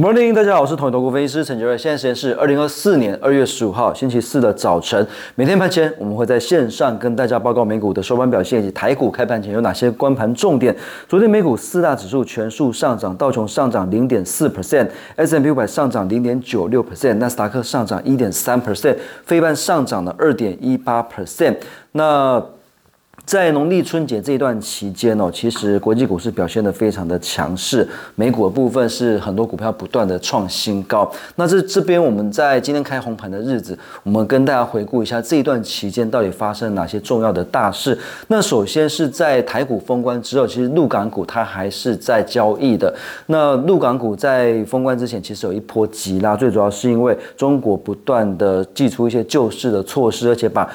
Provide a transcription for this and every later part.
Morning，大家好，我是统一投顾分析师陈杰瑞。现在时间是二零二四年二月十五号星期四的早晨。每天盘前，我们会在线上跟大家报告美股的收盘表现以及台股开盘前有哪些关盘重点。昨天美股四大指数全数上涨，道琼上涨零点四 percent，S M P 五百上涨零点九六 percent，纳斯达克上涨一点三 percent，非半上涨了二点一八 percent。那在农历春节这一段期间哦，其实国际股市表现得非常的强势，美股的部分是很多股票不断的创新高。那这这边我们在今天开红盘的日子，我们跟大家回顾一下这一段期间到底发生哪些重要的大事。那首先是在台股封关之后，其实陆港股它还是在交易的。那陆港股在封关之前，其实有一波急拉，最主要是因为中国不断的祭出一些救市的措施，而且把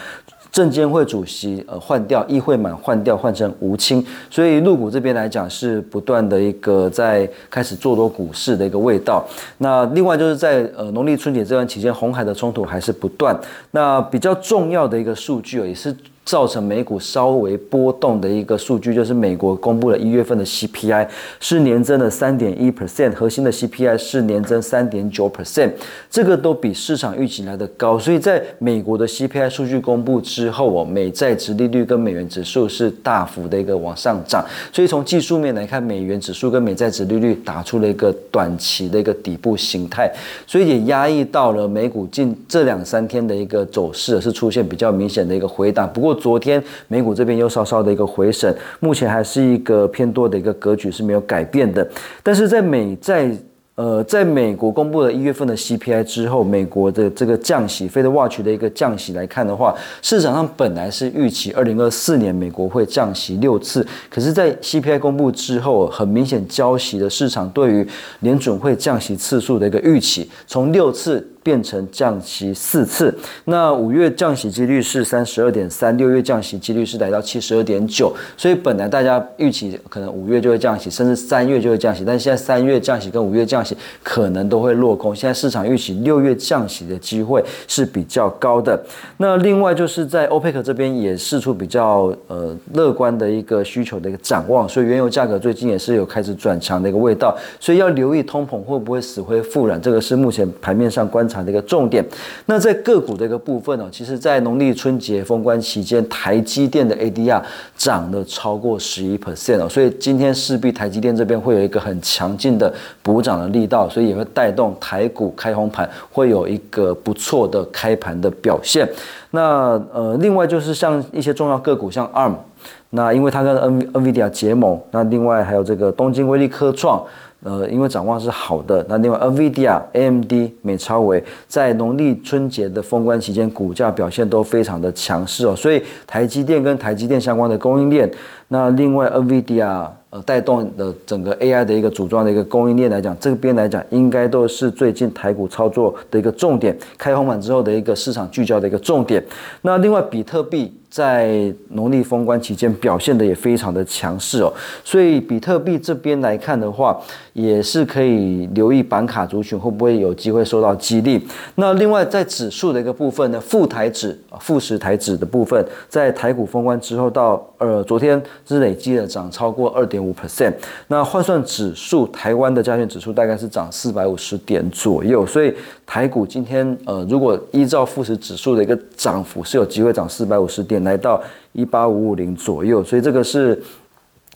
证监会主席呃换掉，议会满换掉，换成吴清，所以陆股这边来讲是不断的一个在开始做多股市的一个味道。那另外就是在呃农历春节这段期间，红海的冲突还是不断。那比较重要的一个数据也是。造成美股稍微波动的一个数据，就是美国公布了一月份的 CPI 是年增的三点一 percent，核心的 CPI 是年增三点九 percent，这个都比市场预期来的高。所以在美国的 CPI 数据公布之后哦，美债值利率跟美元指数是大幅的一个往上涨。所以从技术面来看，美元指数跟美债值利率打出了一个短期的一个底部形态，所以也压抑到了美股近这两三天的一个走势是出现比较明显的一个回档。不过昨天美股这边又稍稍的一个回审，目前还是一个偏多的一个格局是没有改变的。但是在美在呃在美国公布了一月份的 CPI 之后，美国的这个降息，Fed Watch 的一个降息来看的话，市场上本来是预期二零二四年美国会降息六次，可是，在 CPI 公布之后，很明显交息的市场对于联准会降息次数的一个预期，从六次。变成降息四次，那五月降息几率是三十二点三，六月降息几率是来到七十二点九，所以本来大家预期可能五月就会降息，甚至三月就会降息，但现在三月降息跟五月降息可能都会落空。现在市场预期六月降息的机会是比较高的。那另外就是在欧佩克这边也试出比较呃乐观的一个需求的一个展望，所以原油价格最近也是有开始转强的一个味道，所以要留意通膨会不会死灰复燃，这个是目前盘面上观察。的一个重点，那在个股的一个部分呢，其实，在农历春节封关期间，台积电的 ADR 涨了超过十一 percent 哦，所以今天势必台积电这边会有一个很强劲的补涨的力道，所以也会带动台股开红盘，会有一个不错的开盘的表现。那呃，另外就是像一些重要个股，像 ARM，那因为它跟 N NVIDIA 结盟，那另外还有这个东京威力科创。呃，因为展望是好的，那另外，NVIDIA、AMD、美超维在农历春节的封关期间，股价表现都非常的强势哦，所以台积电跟台积电相关的供应链，那另外 NVIDIA 呃带动的整个 AI 的一个组装的一个供应链来讲，这边来讲应该都是最近台股操作的一个重点，开红盘之后的一个市场聚焦的一个重点。那另外，比特币。在农历封关期间表现的也非常的强势哦，所以比特币这边来看的话，也是可以留意板卡族群会不会有机会受到激励。那另外在指数的一个部分呢，富台指啊，富时台指的部分，在台股封关之后到呃昨天是累计的涨超过二点五 percent。那换算指数，台湾的加权指数大概是涨四百五十点左右，所以台股今天呃如果依照富时指数的一个涨幅是有机会涨四百五十点。来到一八五五零左右，所以这个是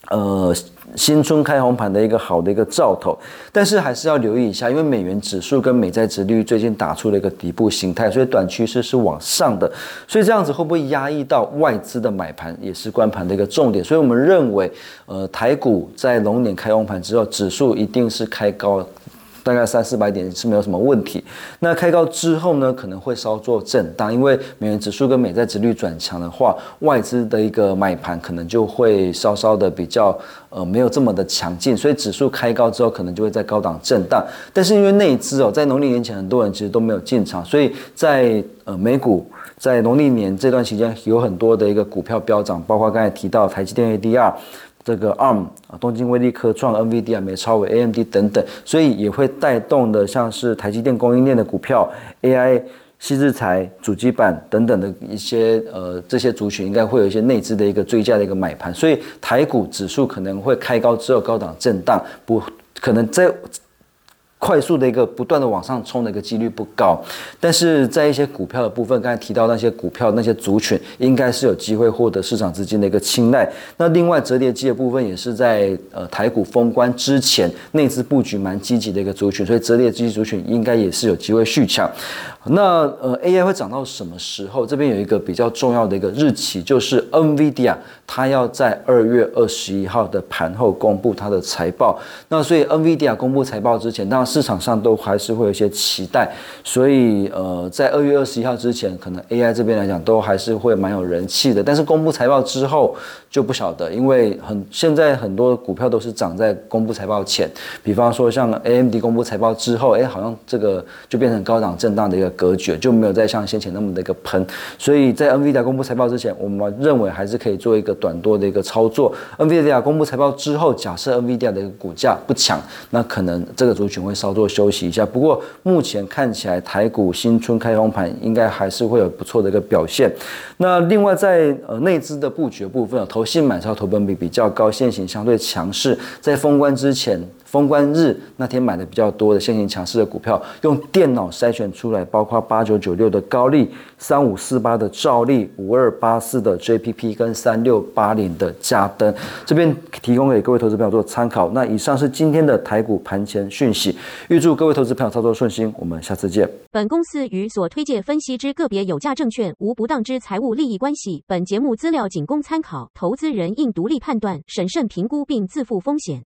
呃新春开红盘的一个好的一个兆头，但是还是要留意一下，因为美元指数跟美债值率最近打出了一个底部形态，所以短趋势是往上的，所以这样子会不会压抑到外资的买盘，也是关盘的一个重点。所以我们认为，呃，台股在龙年开红盘之后，指数一定是开高。大概三四百点是没有什么问题。那开高之后呢，可能会稍作震荡，因为美元指数跟美债指率转强的话，外资的一个买盘可能就会稍稍的比较呃没有这么的强劲，所以指数开高之后可能就会在高档震荡。但是因为内资哦，在农历年前很多人其实都没有进场，所以在呃美股在农历年这段期间有很多的一个股票飙涨，包括刚才提到台积电 ADR。这个 ARM 啊，东京威力科创、NVD 啊、美超伟、AMD 等等，所以也会带动的，像是台积电供应链的股票、AI、西日材、主机板等等的一些呃这些族群，应该会有一些内资的一个追加的一个买盘，所以台股指数可能会开高之后高档震荡，不可能在快速的一个不断的往上冲的一个几率不高，但是在一些股票的部分，刚才提到那些股票那些族群，应该是有机会获得市场资金的一个青睐。那另外折叠机的部分也是在呃台股封关之前内资布局蛮积极的一个族群，所以折叠机族群应该也是有机会续抢。那呃，AI 会涨到什么时候？这边有一个比较重要的一个日期，就是 NVIDIA 它要在二月二十一号的盘后公布它的财报。那所以 NVIDIA 公布财报之前，当然市场上都还是会有一些期待。所以呃，在二月二十一号之前，可能 AI 这边来讲都还是会蛮有人气的。但是公布财报之后就不晓得，因为很现在很多股票都是涨在公布财报前。比方说像 AMD 公布财报之后，哎，好像这个就变成高档震荡的一个。隔绝就没有再像先前那么的一个喷，所以在 NVIDIA 公布财报之前，我们认为还是可以做一个短多的一个操作。NVIDIA 公布财报之后，假设 NVIDIA 的一个股价不强，那可能这个族群会稍作休息一下。不过目前看起来台股新春开红盘，应该还是会有不错的一个表现。那另外在呃内资的布局部分，投信买超投本比比较高，现行相对强势，在封关之前。封关日那天买的比较多的现行强势的股票，用电脑筛选出来，包括八九九六的高利、三五四八的兆利、五二八四的 JPP 跟三六八零的嘉登，这边提供给各位投资朋友做参考。那以上是今天的台股盘前讯息，预祝各位投资朋友操作顺心，我们下次见。本公司与所推介分析之个别有价证券无不当之财务利益关系，本节目资料仅供参考，投资人应独立判断、审慎评估并自负风险。